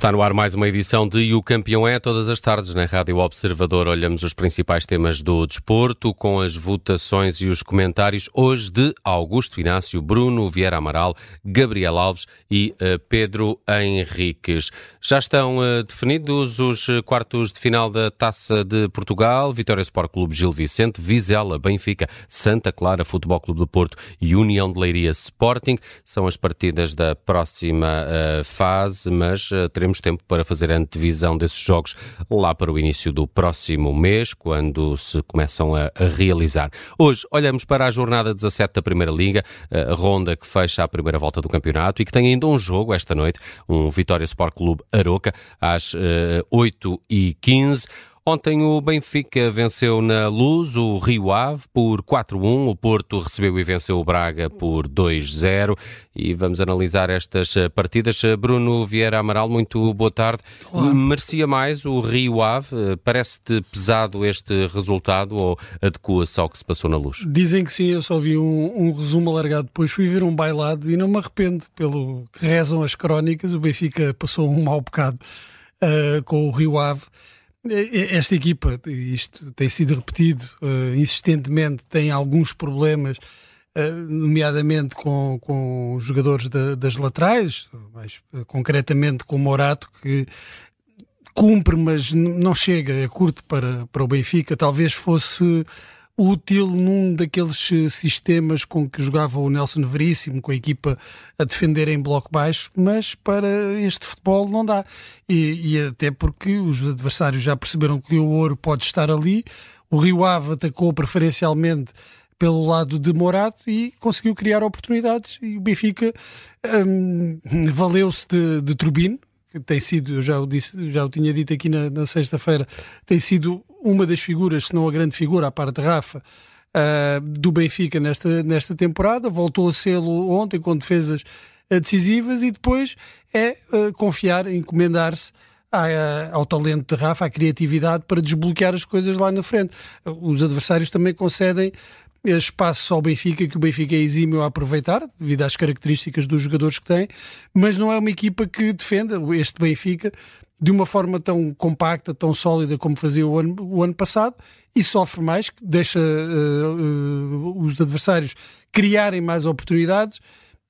Está no ar mais uma edição de o Campeão é. Todas as tardes na Rádio Observador olhamos os principais temas do desporto com as votações e os comentários hoje de Augusto Inácio, Bruno Vieira Amaral, Gabriel Alves e uh, Pedro Henriques. Já estão uh, definidos os quartos de final da Taça de Portugal. Vitória Sport Clube Gil Vicente, Vizela, Benfica, Santa Clara, Futebol Clube do Porto e União de Leiria Sporting. São as partidas da próxima uh, fase, mas teremos tempo para fazer a antevisão desses jogos lá para o início do próximo mês, quando se começam a, a realizar. Hoje olhamos para a jornada 17 da Primeira Liga, a ronda que fecha a primeira volta do campeonato e que tem ainda um jogo esta noite, um Vitória Sport Clube Aroca, às uh, eh, 8h15. Ontem o Benfica venceu na Luz o Rio Ave por 4-1, o Porto recebeu e venceu o Braga por 2-0 e vamos analisar estas eh, partidas. Bruno Vieira Amaral, muito boa tarde. Olá. Merecia mais o Rio Ave? Eh, parece-te pesado este resultado ou adequa-se ao que se passou na Luz? Dizem que sim, eu só vi um, um resumo alargado depois, fui ver um bailado e não me arrependo, pelo que rezam as crónicas, o Benfica passou um mau bocado uh, com o Rio Ave. Esta equipa, isto tem sido repetido uh, insistentemente, tem alguns problemas, uh, nomeadamente com, com os jogadores da, das laterais, mais uh, concretamente com o Morato, que cumpre, mas não chega, é curto para, para o Benfica. Talvez fosse útil num daqueles eh, sistemas com que jogava o Nelson Veríssimo, com a equipa a defender em bloco baixo, mas para este futebol não dá. E, e até porque os adversários já perceberam que o ouro pode estar ali. O Rio Ave atacou preferencialmente pelo lado de Morato e conseguiu criar oportunidades. E o Benfica hum, valeu-se de, de Turbino, que tem sido, eu já o, disse, já o tinha dito aqui na, na sexta-feira, tem sido uma das figuras, se não a grande figura, à parte de Rafa, uh, do Benfica nesta, nesta temporada. Voltou a sê-lo ontem com defesas uh, decisivas e depois é uh, confiar, encomendar-se ao talento de Rafa, à criatividade para desbloquear as coisas lá na frente. Os adversários também concedem espaços ao Benfica que o Benfica é exímio a aproveitar, devido às características dos jogadores que tem, mas não é uma equipa que defenda este Benfica de uma forma tão compacta, tão sólida como fazia o ano, o ano passado e sofre mais, deixa uh, uh, os adversários criarem mais oportunidades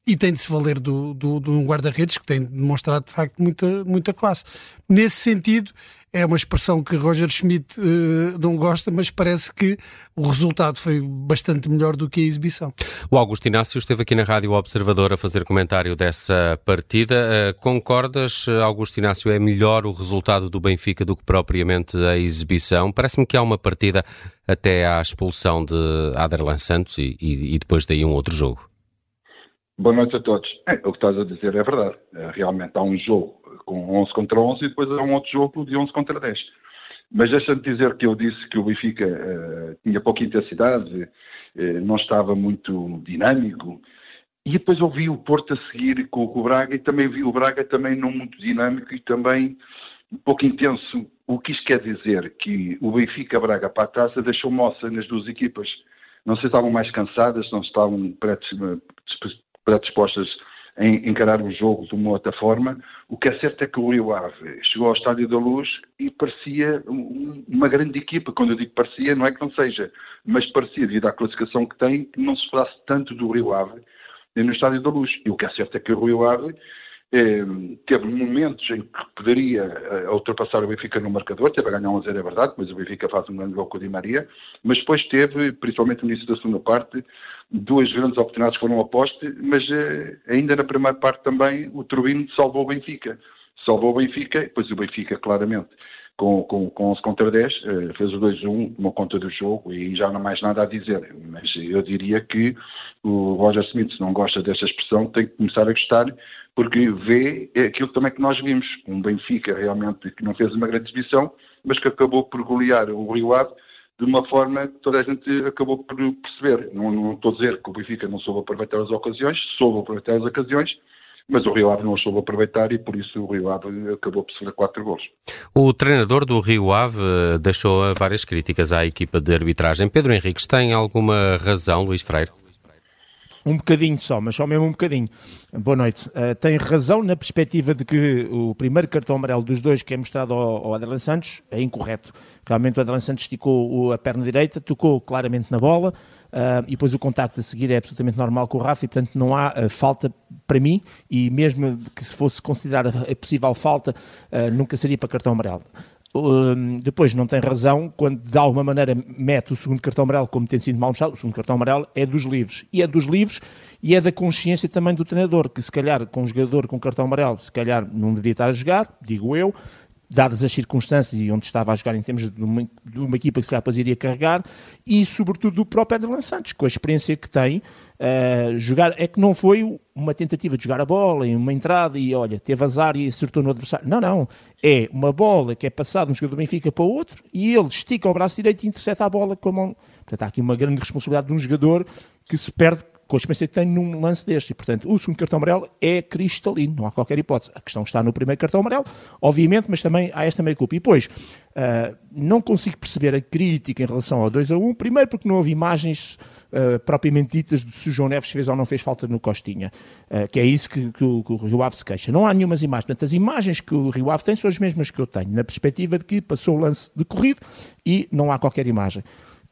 e tem de se valer do, do, de um guarda-redes que tem demonstrado de facto muita, muita classe. Nesse sentido, é uma expressão que Roger Schmidt uh, não gosta, mas parece que o resultado foi bastante melhor do que a exibição. O Augusto Inácio esteve aqui na Rádio Observador a fazer comentário dessa partida. Uh, concordas, Augusto Inácio, é melhor o resultado do Benfica do que propriamente a exibição? Parece-me que há uma partida até à expulsão de Aderlan Santos e, e, e depois daí um outro jogo. Boa noite a todos. É, o que estás a dizer é verdade. É, realmente há um jogo com 11 contra 11 e depois há um outro jogo de 11 contra 10. Mas deixa-me dizer que eu disse que o Benfica uh, tinha pouca intensidade, uh, não estava muito dinâmico. E depois ouvi o Porto a seguir com, com, o Braga e também vi o Braga também não muito dinâmico e também um pouco intenso. O que isto quer dizer? Que o Benfica-Braga para a taça deixou moça nas duas equipas. Não sei se estavam mais cansadas, não estavam predispostas em encarar o jogo de uma outra forma. O que é certo é que o Rio Ave chegou ao Estádio da Luz e parecia uma grande equipa. Quando eu digo parecia, não é que não seja, mas parecia, devido à classificação que tem, que não se falasse tanto do Rio Ave no Estádio da Luz. E o que é certo é que o Rio Ave teve momentos em que poderia eh, ultrapassar o Benfica no marcador, teve a ganhar 1 a 0, é verdade, mas o Benfica faz um grande gol com o Di Maria, mas depois teve, principalmente no início da segunda parte, duas grandes oportunidades que foram ao poste, mas eh, ainda na primeira parte também o Turbino salvou o Benfica. Salvou o Benfica, depois o Benfica claramente com, com, com 11 contra 10, eh, fez o 2-1, tomou conta do jogo e já não há mais nada a dizer. Mas eu diria que o Roger Smith, se não gosta desta expressão, tem que começar a gostar, porque vê aquilo também que nós vimos. Um Benfica realmente que não fez uma grande exibição, mas que acabou por golear o Rio Ave de uma forma que toda a gente acabou por perceber. Não, não estou a dizer que o Benfica não soube aproveitar as ocasiões, soube aproveitar as ocasiões, mas o Rio Ave não soube aproveitar e por isso o Rio Ave acabou por sofrer quatro gols. O treinador do Rio Ave deixou várias críticas à equipa de arbitragem. Pedro Henriques tem alguma razão, Luís Freire? Um bocadinho só, mas só mesmo um bocadinho. Boa noite. Uh, tem razão na perspectiva de que o primeiro cartão amarelo dos dois que é mostrado ao, ao Adelan Santos é incorreto. Realmente o Adelan Santos esticou a perna direita, tocou claramente na bola uh, e depois o contacto a seguir é absolutamente normal com o Rafa e portanto não há uh, falta para mim e mesmo que se fosse considerar a possível falta nunca seria para cartão amarelo. Depois não tem razão quando de alguma maneira mete o segundo cartão amarelo como tem sido mal mostrado, o segundo cartão amarelo é dos livros, e é dos livros e é da consciência também do treinador, que se calhar com um jogador com cartão amarelo, se calhar não deveria estar a jogar, digo eu, dadas as circunstâncias e onde estava a jogar em termos de uma, de uma equipa que se depois iria carregar, e sobretudo do próprio Edson Santos, com a experiência que tem, uh, jogar, é que não foi uma tentativa de jogar a bola em uma entrada e olha, teve azar e acertou no adversário. Não, não, é uma bola que é passada de um jogador do Benfica para o outro e ele estica o braço direito e intercepta a bola com a mão. Portanto, há aqui uma grande responsabilidade de um jogador que se perde com a experiência que tem num lance deste. E, portanto, o segundo cartão amarelo é cristalino, não há qualquer hipótese. A questão está no primeiro cartão amarelo, obviamente, mas também há esta meia culpa. E depois, uh, não consigo perceber a crítica em relação ao 2 a 1, primeiro porque não houve imagens uh, propriamente ditas de se o João Neves fez ou não fez falta no Costinha, uh, que é isso que, que, o, que, o, Rio Ave se queixa. Não há nenhumas imagens. Portanto, as imagens que o Rio Ave tem são as mesmas que eu tenho, na perspectiva de que passou o lance de corrido e não há qualquer imagem.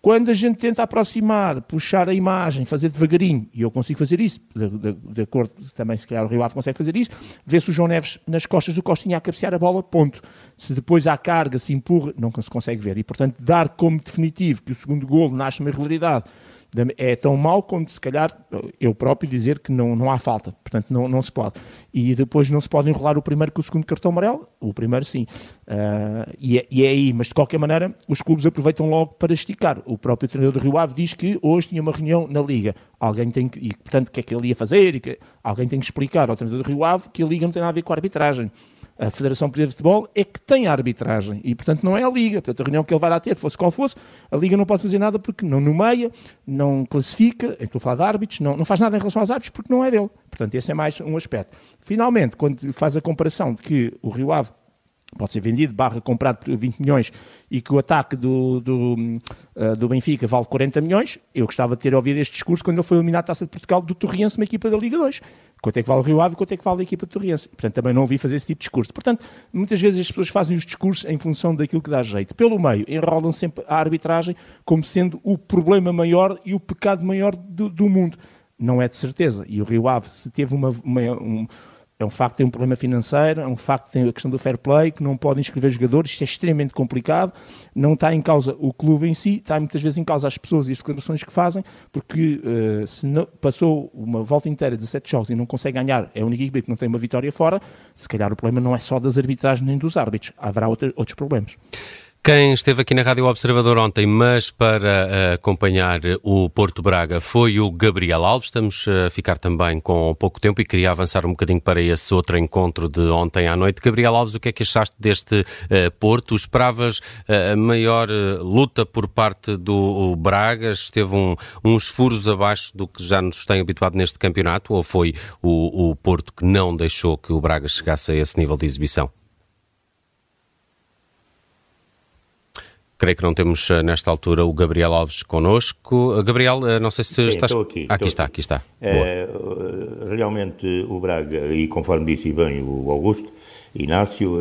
Quando a gente tenta aproximar, puxar a imagem, fazer devagarinho, e eu consigo fazer isso, de, de, de acordo, também se calhar o Rio Ave consegue fazer isso, vê-se o João Neves nas costas do Costinha a cabecear a bola, ponto. Se depois há carga, se empurra, não se consegue ver. E, portanto, dar como definitivo que o segundo golo nasce uma irregularidade é tão mau como se calhar eu próprio dizer que não, não há falta, portanto não, não se pode. E depois não se pode enrolar o primeiro com o segundo cartão amarelo, o primeiro sim. Uh, e, é, e, é, aí, mas de qualquer maneira os clubes aproveitam logo para esticar. O próprio treinador do Rio Ave diz que hoje tinha uma reunião na Liga, alguém tem que, e portanto o que é que ele ia fazer, e que alguém tem que explicar ao treinador do Rio Ave que a Liga não tem nada a ver com a arbitragem a Federação Portuguesa de Futebol é que tem a arbitragem e, portanto, não é a Liga. Portanto, a reunião que ele vai lá ter, fosse qual fosse, a Liga não pode fazer nada porque não nomeia, não classifica, estou a falar de árbitros, não, não faz nada em relação aos árbitros porque não é dele. Portanto, esse é mais um aspecto. Finalmente, quando faz a comparação de que o Rio Ave pode ser vendido, barra comprado por 20 milhões e que o ataque do, do, uh, do Benfica vale 40 milhões, eu gostava de ter ouvido este discurso quando ele foi eliminar a Taça de Portugal do Torriense, uma equipa da Liga 2. Quanto é que vale o Rio Ave quanto é que vale a equipa de Torriense. Portanto, também não ouvi fazer esse tipo de discurso. Portanto, muitas vezes as pessoas fazem os discursos em função daquilo que dá jeito. Pelo meio, enrolam sempre a arbitragem como sendo o problema maior e o pecado maior do, do mundo. Não é de certeza. E o Rio Ave, se teve uma, uma um, é um facto que tem um problema financeiro, é um facto que tem a questão do fair play, que não podem inscrever jogadores, isto é extremamente complicado. Não está em causa o clube em si, está muitas vezes em causa as pessoas e as declarações que fazem, porque uh, se não, passou uma volta inteira, 17 jogos, e não consegue ganhar, é a única equipe que não tem uma vitória fora, se calhar o problema não é só das arbitragens nem dos árbitros, haverá outra, outros problemas. Quem esteve aqui na Rádio Observador ontem, mas para uh, acompanhar o Porto Braga, foi o Gabriel Alves. Estamos a ficar também com pouco tempo e queria avançar um bocadinho para esse outro encontro de ontem à noite. Gabriel Alves, o que é que achaste deste Porto? Esperavas a maior luta por parte do Braga? Esteve um, uns furos abaixo do que já nos tem habituado neste campeonato? Ou foi o, o Porto que não deixou que o Braga chegasse a esse nível de exibição? Creio que não temos eh, nesta altura o Gabriel Alves connosco. Eh, Gabriel, eh, não sei se Sim, estás. Aqui, aqui está, aqui, está. É, realmente o Braga, e conforme disse bem o Augusto, Inácio,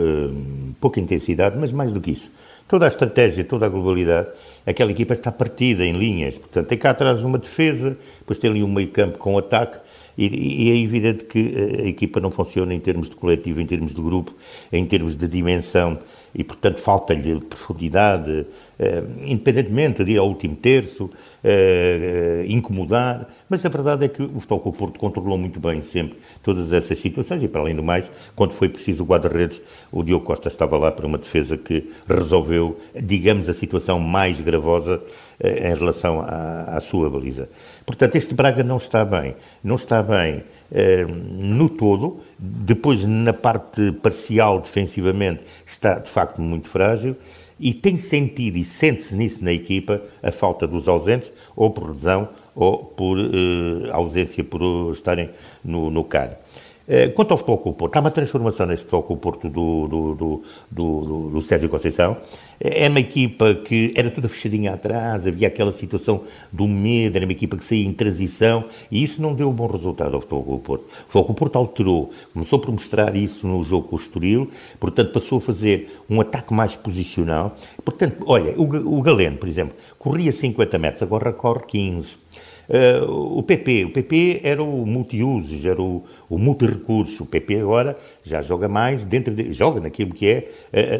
pouca intensidade, mas mais do que isso. Toda a estratégia, toda a globalidade, aquela equipa está partida em linhas. Portanto, tem cá atrás uma defesa, depois tem ali um meio campo com ataque, e, e, é evidente que a equipa não funciona em termos de coletivo, em termos de grupo, em termos de dimensão e, portanto, falta-lhe profundidade, eh, independentemente de ir ao último terço, eh, eh, incomodar, mas a verdade é que o Futebol Porto controlou muito bem sempre todas essas situações e, para além do mais, quando foi preciso o guarda-redes, o Diogo Costa estava lá para uma defesa que resolveu, digamos, a situação mais gravosa em relação à, à sua baliza. Portanto, este Braga não está bem. Não está bem no todo, depois na parte parcial defensivamente está de facto muito frágil e tem sentido e sente-se nisso na equipa a falta dos ausentes ou por lesão ou por uh, ausência por estarem no, no CAR. Eh, quanto ao Futebol Clube Porto, há uma transformação neste Futebol Clube Porto do, do, do, do, do Sérgio Conceição. Eh, é uma equipa que era toda fechadinha atrás, havia aquela situação do medo, era uma equipa que saía em transição e isso não deu um bom resultado ao Futebol Clube Porto. O Futebol Clube Porto alterou, começou por mostrar isso no jogo com o Estoril, portanto passou a fazer um ataque mais posicional. Portanto, olha, o, o Galeno, por exemplo, corria 50 metros, agora corre 15. Uh, o PP, o PP era o multiusos, era o, o multi-recursos. O PP agora já joga mais dentro de, joga naquilo que é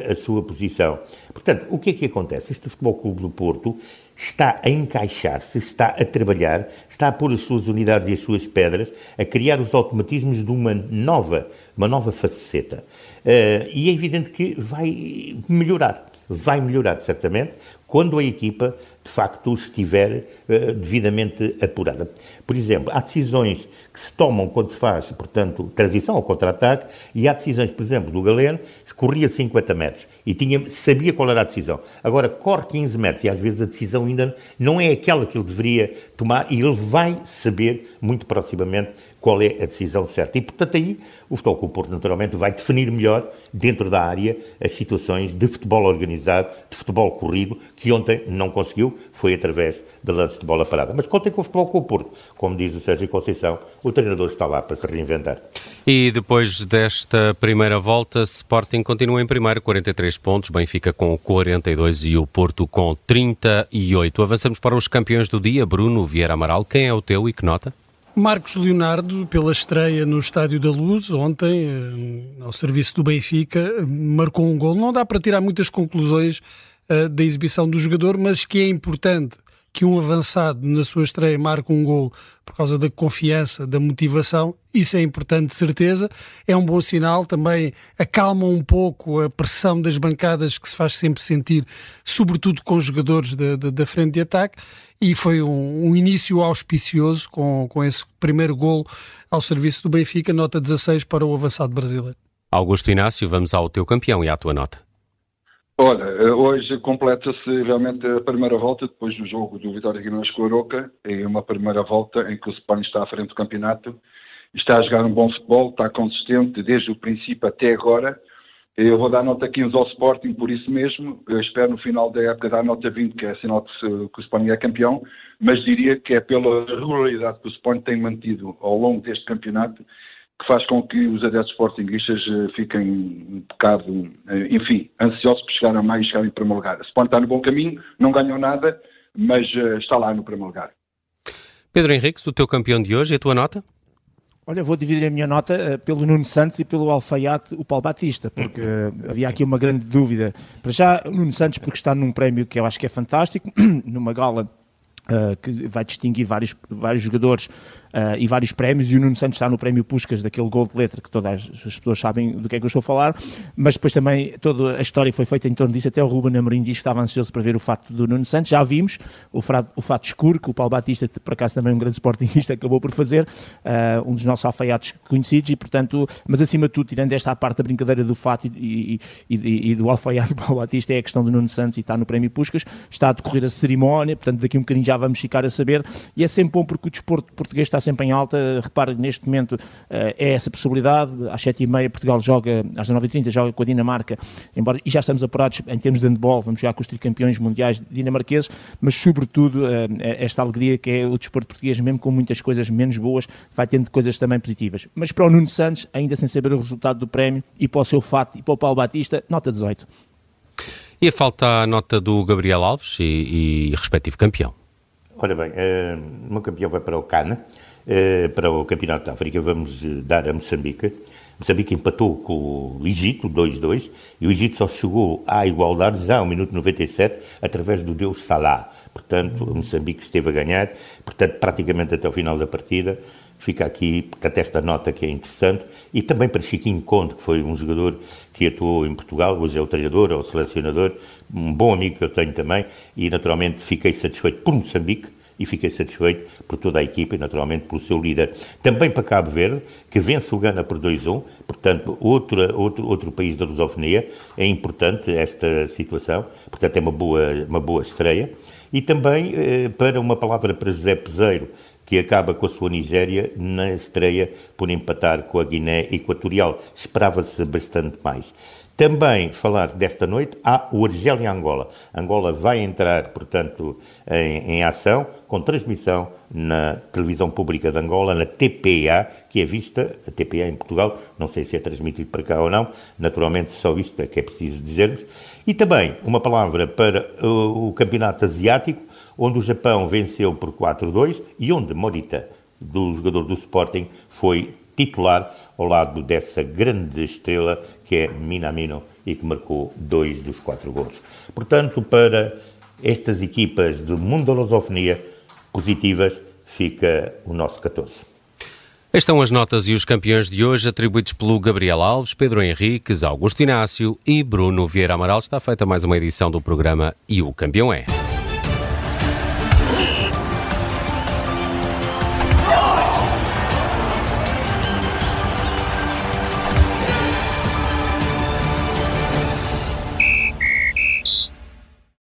a, a, sua posição. Portanto, o que é que acontece? Este Futebol Clube do Porto está a encaixar-se, está a trabalhar, está a pôr as suas unidades e as suas pedras, a criar os automatismos de uma nova, uma nova faceta. Uh, e é evidente que vai melhorar. Vai melhorar, certamente, quando a equipa, de facto, estiver uh, devidamente apurada. Por exemplo, há decisões que se tomam quando se faz, portanto, transição ao contra-ataque, e há decisões, por exemplo, do Galeno, se corria 50 metros e tinha, sabia qual era a decisão. Agora, corre 15 metros e às vezes a decisão ainda não é aquela que ele deveria tomar e ele vai saber muito proximamente qual é a decisão certa. E, portanto, aí o Futebol Clube Porto, naturalmente, vai definir melhor, dentro da área, as situações de futebol organizado, de futebol corrido, que ontem não conseguiu, foi através de lances de bola parada. Mas contem com o Futebol Clube Porto. Como diz o Sérgio Conceição, o treinador está lá para se reinventar. E depois desta primeira volta, Sporting continua em primeiro, 43 pontos, Benfica com 42 e o Porto com 38. Avançamos para os campeões do dia, Bruno Vieira Amaral. Quem é o teu e que nota? Marcos Leonardo, pela estreia no Estádio da Luz, ontem, eh, ao serviço do Benfica, marcou um gol. Não dá para tirar muitas conclusões uh, da exibição do jogador, mas que é importante que um avançado na sua estreia marque um gol por causa da confiança, da motivação, isso é importante de certeza. É um bom sinal, também acalma um pouco a pressão das bancadas que se faz sempre sentir, sobretudo com os jogadores da, frente de ataque e foi um, um, início auspicioso com, com esse primeiro gol ao serviço do Benfica, nota 16 para o avançado brasileiro. Augusto Inácio, vamos ao teu campeão e à tua nota. Olha, hoje completa-se realmente a primeira volta, depois do jogo do Vitória Guimarães com o Aroca, em uma primeira volta em que o Sporting está à frente do campeonato, está a jogar um bom futebol, está consistente desde o princípio até agora, eu vou dar nota 15 ao Sporting por isso mesmo. Eu espero no final da época dar nota 20, que é sinal que, se, que o Sporting é campeão, mas diria que é pela regularidade que o Sporting tem mantido ao longo deste campeonato que faz com que os adeptos sportinguistas eh, fiquem um bocado, eh, enfim, ansiosos por chegar a mais e chegar em primeiro lugar. O Sporting está no bom caminho, não ganhou nada, mas eh, está lá no primeiro lugar. Pedro Henriques, o teu campeão de hoje, a tua nota? Olha, vou dividir a minha nota uh, pelo Nuno Santos e pelo alfaiate, o Paulo Batista, porque uh, havia aqui uma grande dúvida. Para já, o Nuno Santos, porque está num prémio que eu acho que é fantástico, numa gala Uh, que vai distinguir vários, vários jogadores uh, e vários prémios, e o Nuno Santos está no prémio Puscas, daquele gol de letra que todas as pessoas sabem do que é que eu estou a falar, mas depois também toda a história foi feita em torno disso, até o Ruben Amorim diz que estava ansioso para ver o fato do Nuno Santos, já vimos o, fato, o fato escuro, que o Paulo Batista, por acaso também um grande sportingista, acabou por fazer, uh, um dos nossos alfaiates conhecidos, e portanto, mas acima de tudo, tirando esta parte da brincadeira do fato e, e, e, e do alfaiate do Paulo Batista, é a questão do Nuno Santos e está no prémio Puscas, está a decorrer a cerimónia, portanto daqui um bocadinho já vamos ficar a saber, e é sempre bom porque o desporto português está sempre em alta. Repare, neste momento é essa possibilidade. Às 7h30 Portugal joga, às 9h30 joga com a Dinamarca, embora, e já estamos apurados em termos de handball, vamos jogar com os tricampeões mundiais dinamarqueses, mas sobretudo esta alegria que é o desporto português, mesmo com muitas coisas menos boas, vai tendo coisas também positivas. Mas para o Nuno Santos, ainda sem saber o resultado do prémio, e para o seu fato, e para o Paulo Batista, nota 18. E a falta a nota do Gabriel Alves e, e respectivo campeão? Ora bem, o meu campeão vai para o Cana, uh, para o Campeonato da África, vamos eh, dar a Moçambique. Moçambique empatou com o Egito, 2-2, e o Egito só chegou à igualdade já ao minuto 97, através do Deus Salah. Portanto, o Moçambique esteve a ganhar, portanto, praticamente até o final da partida. Fica aqui, portanto, esta nota que é interessante. E também para Chiquinho Conte, que foi um jogador que atuou em Portugal, hoje é o treinador, é o selecionador, um bom amigo que eu tenho também, e naturalmente fiquei satisfeito por Moçambique, e fiquei satisfeito por toda a equipa e naturalmente pelo seu líder. Também para Cabo Verde, que vence o Gana por 2-1, portanto, outra, outro, outro país da lusofonia, é importante esta situação, portanto é uma boa, uma boa estreia. E também eh, para uma palavra para José Peseiro, que acaba com a sua Nigéria na estreia por empatar com a Guiné Equatorial. Esperava-se bastante mais. Também falar desta noite há o Argélia-Angola. Angola vai entrar, portanto, em, em, ação com transmissão na televisão pública de Angola, na TPA, que é vista, a TPA em Portugal, não sei se é transmitido para cá ou não, naturalmente só isto é que é preciso dizermos. E também uma palavra para o, o Campeonato Asiático, onde o Japão venceu por 4-2 e onde Morita, do jogador do Sporting, foi titular ao lado dessa grande estrela que é Minamino e que marcou dois dos quatro gols. Portanto, para estas equipas de lusofonia positivas, fica o nosso 14. Estão as notas e os campeões de hoje atribuídos pelo Gabriel Alves, Pedro Henriques, Augusto Inácio e Bruno Vieira Amaral. Está feita mais uma edição do programa E o Campeão é.